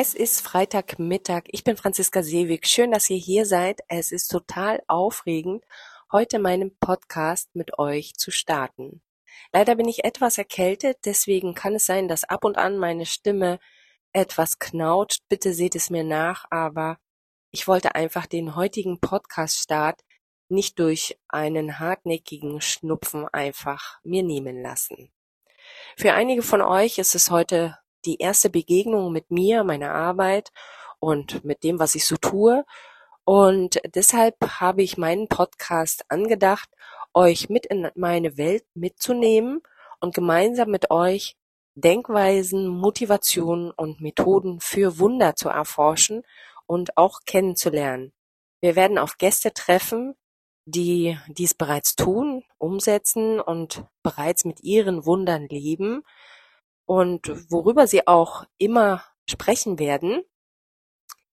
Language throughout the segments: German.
Es ist Freitagmittag. Ich bin Franziska Seewig. Schön, dass ihr hier seid. Es ist total aufregend, heute meinen Podcast mit euch zu starten. Leider bin ich etwas erkältet, deswegen kann es sein, dass ab und an meine Stimme etwas knautscht. Bitte seht es mir nach, aber ich wollte einfach den heutigen Podcast-Start nicht durch einen hartnäckigen Schnupfen einfach mir nehmen lassen. Für einige von euch ist es heute die erste Begegnung mit mir, meiner Arbeit und mit dem, was ich so tue. Und deshalb habe ich meinen Podcast angedacht, euch mit in meine Welt mitzunehmen und gemeinsam mit euch Denkweisen, Motivationen und Methoden für Wunder zu erforschen und auch kennenzulernen. Wir werden auf Gäste treffen, die dies bereits tun, umsetzen und bereits mit ihren Wundern leben und worüber Sie auch immer sprechen werden,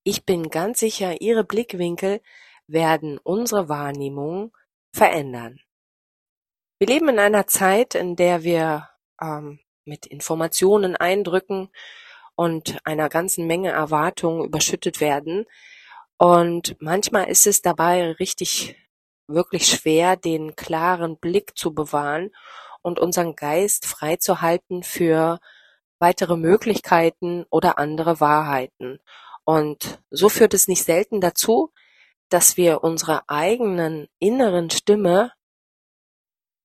ich bin ganz sicher, Ihre Blickwinkel werden unsere Wahrnehmung verändern. Wir leben in einer Zeit, in der wir ähm, mit Informationen, Eindrücken und einer ganzen Menge Erwartungen überschüttet werden. Und manchmal ist es dabei richtig, wirklich schwer, den klaren Blick zu bewahren und unseren Geist freizuhalten für weitere Möglichkeiten oder andere Wahrheiten. Und so führt es nicht selten dazu, dass wir unserer eigenen inneren Stimme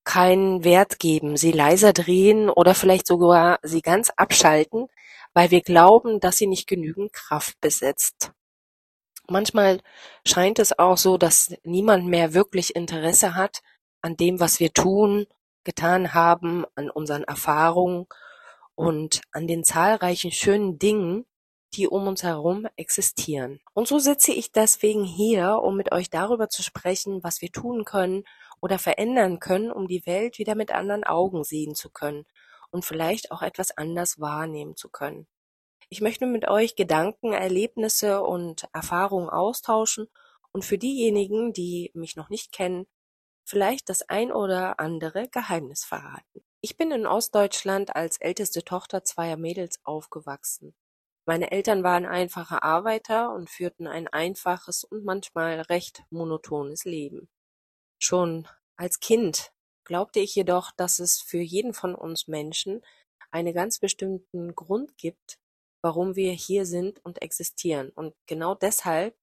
keinen Wert geben, sie leiser drehen oder vielleicht sogar sie ganz abschalten, weil wir glauben, dass sie nicht genügend Kraft besitzt. Manchmal scheint es auch so, dass niemand mehr wirklich Interesse hat an dem, was wir tun getan haben, an unseren Erfahrungen und an den zahlreichen schönen Dingen, die um uns herum existieren. Und so sitze ich deswegen hier, um mit euch darüber zu sprechen, was wir tun können oder verändern können, um die Welt wieder mit anderen Augen sehen zu können und vielleicht auch etwas anders wahrnehmen zu können. Ich möchte mit euch Gedanken, Erlebnisse und Erfahrungen austauschen und für diejenigen, die mich noch nicht kennen, vielleicht das ein oder andere Geheimnis verraten. Ich bin in Ostdeutschland als älteste Tochter zweier Mädels aufgewachsen. Meine Eltern waren einfache Arbeiter und führten ein einfaches und manchmal recht monotones Leben. Schon als Kind glaubte ich jedoch, dass es für jeden von uns Menschen einen ganz bestimmten Grund gibt, warum wir hier sind und existieren. Und genau deshalb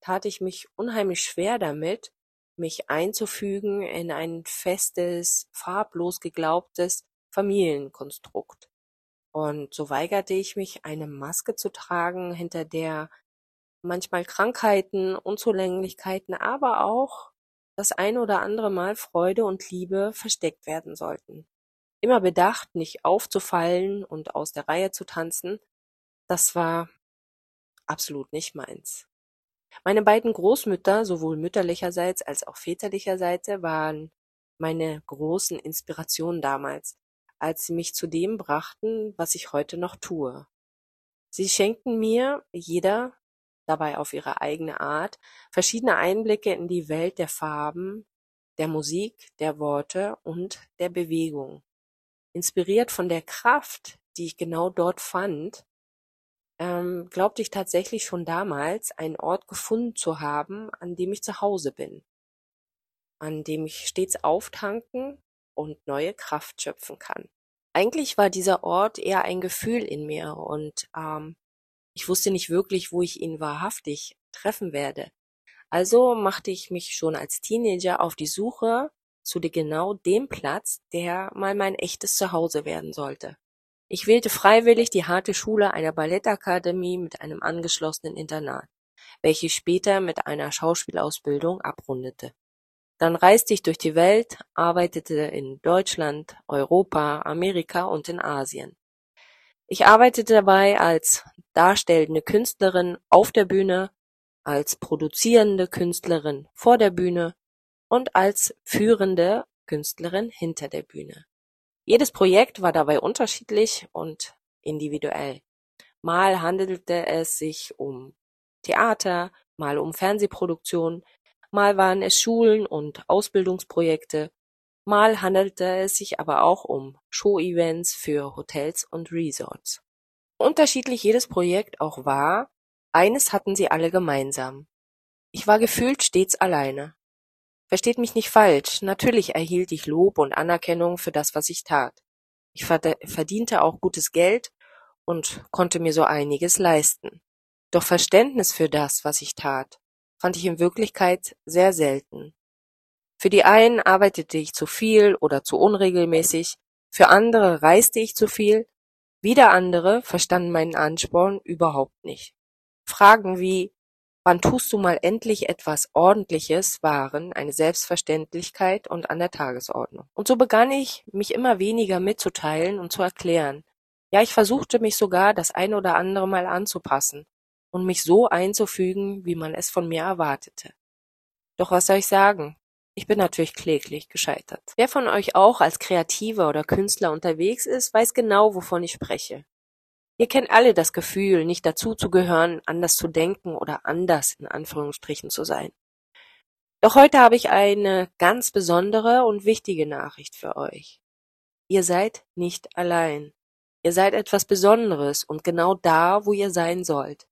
tat ich mich unheimlich schwer damit, mich einzufügen in ein festes, farblos geglaubtes Familienkonstrukt. Und so weigerte ich mich, eine Maske zu tragen, hinter der manchmal Krankheiten, Unzulänglichkeiten, aber auch das ein oder andere Mal Freude und Liebe versteckt werden sollten. Immer bedacht, nicht aufzufallen und aus der Reihe zu tanzen, das war absolut nicht meins. Meine beiden Großmütter, sowohl mütterlicherseits als auch väterlicherseits, waren meine großen Inspirationen damals, als sie mich zu dem brachten, was ich heute noch tue. Sie schenkten mir, jeder dabei auf ihre eigene Art, verschiedene Einblicke in die Welt der Farben, der Musik, der Worte und der Bewegung. Inspiriert von der Kraft, die ich genau dort fand, ähm, glaubte ich tatsächlich schon damals, einen Ort gefunden zu haben, an dem ich zu Hause bin, an dem ich stets auftanken und neue Kraft schöpfen kann. Eigentlich war dieser Ort eher ein Gefühl in mir und ähm, ich wusste nicht wirklich, wo ich ihn wahrhaftig treffen werde. Also machte ich mich schon als Teenager auf die Suche zu genau dem Platz, der mal mein echtes Zuhause werden sollte. Ich wählte freiwillig die harte Schule einer Ballettakademie mit einem angeschlossenen Internat, welche später mit einer Schauspielausbildung abrundete. Dann reiste ich durch die Welt, arbeitete in Deutschland, Europa, Amerika und in Asien. Ich arbeitete dabei als darstellende Künstlerin auf der Bühne, als produzierende Künstlerin vor der Bühne und als führende Künstlerin hinter der Bühne. Jedes Projekt war dabei unterschiedlich und individuell. Mal handelte es sich um Theater, mal um Fernsehproduktionen, mal waren es Schulen und Ausbildungsprojekte, mal handelte es sich aber auch um Show-Events für Hotels und Resorts. unterschiedlich jedes Projekt auch war, eines hatten sie alle gemeinsam. Ich war gefühlt stets alleine. Versteht mich nicht falsch, natürlich erhielt ich Lob und Anerkennung für das, was ich tat. Ich verdiente auch gutes Geld und konnte mir so einiges leisten. Doch Verständnis für das, was ich tat, fand ich in Wirklichkeit sehr selten. Für die einen arbeitete ich zu viel oder zu unregelmäßig, für andere reiste ich zu viel, wieder andere verstanden meinen Ansporn überhaupt nicht. Fragen wie Wann tust du mal endlich etwas Ordentliches waren eine Selbstverständlichkeit und an der Tagesordnung. Und so begann ich, mich immer weniger mitzuteilen und zu erklären. Ja, ich versuchte mich sogar das ein oder andere Mal anzupassen und mich so einzufügen, wie man es von mir erwartete. Doch was soll ich sagen? Ich bin natürlich kläglich gescheitert. Wer von euch auch als Kreativer oder Künstler unterwegs ist, weiß genau, wovon ich spreche. Ihr kennt alle das Gefühl, nicht dazuzugehören, anders zu denken oder anders in Anführungsstrichen zu sein. Doch heute habe ich eine ganz besondere und wichtige Nachricht für euch. Ihr seid nicht allein. Ihr seid etwas Besonderes und genau da, wo ihr sein sollt.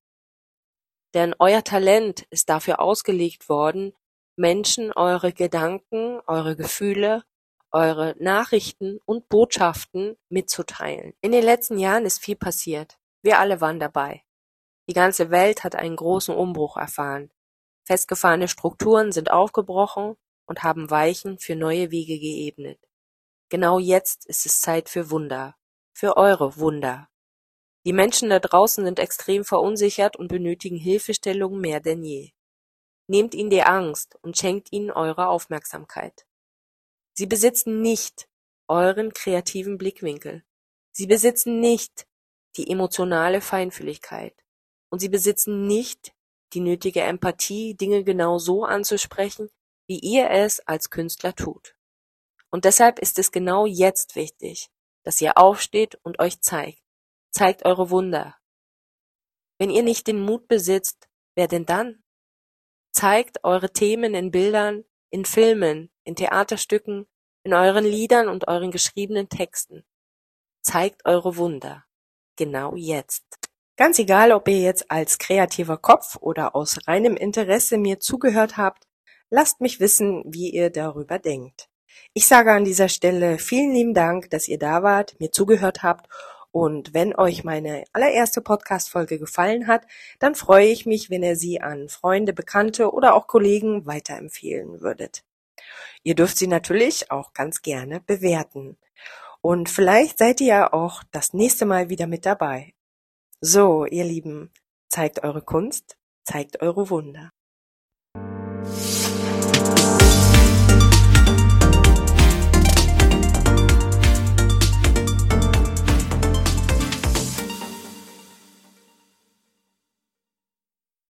Denn euer Talent ist dafür ausgelegt worden, Menschen eure Gedanken, eure Gefühle eure Nachrichten und Botschaften mitzuteilen. In den letzten Jahren ist viel passiert. Wir alle waren dabei. Die ganze Welt hat einen großen Umbruch erfahren. Festgefahrene Strukturen sind aufgebrochen und haben Weichen für neue Wege geebnet. Genau jetzt ist es Zeit für Wunder. Für eure Wunder. Die Menschen da draußen sind extrem verunsichert und benötigen Hilfestellung mehr denn je. Nehmt ihnen die Angst und schenkt ihnen eure Aufmerksamkeit. Sie besitzen nicht euren kreativen Blickwinkel. Sie besitzen nicht die emotionale Feinfühligkeit. Und sie besitzen nicht die nötige Empathie, Dinge genau so anzusprechen, wie ihr es als Künstler tut. Und deshalb ist es genau jetzt wichtig, dass ihr aufsteht und euch zeigt. Zeigt eure Wunder. Wenn ihr nicht den Mut besitzt, wer denn dann? Zeigt eure Themen in Bildern, in Filmen, in Theaterstücken, in euren Liedern und euren geschriebenen Texten. Zeigt eure Wunder. Genau jetzt. Ganz egal, ob ihr jetzt als kreativer Kopf oder aus reinem Interesse mir zugehört habt, lasst mich wissen, wie ihr darüber denkt. Ich sage an dieser Stelle vielen lieben Dank, dass ihr da wart, mir zugehört habt und wenn euch meine allererste Podcast-Folge gefallen hat, dann freue ich mich, wenn ihr sie an Freunde, Bekannte oder auch Kollegen weiterempfehlen würdet. Ihr dürft sie natürlich auch ganz gerne bewerten. Und vielleicht seid ihr ja auch das nächste Mal wieder mit dabei. So, ihr Lieben, zeigt eure Kunst, zeigt eure Wunder.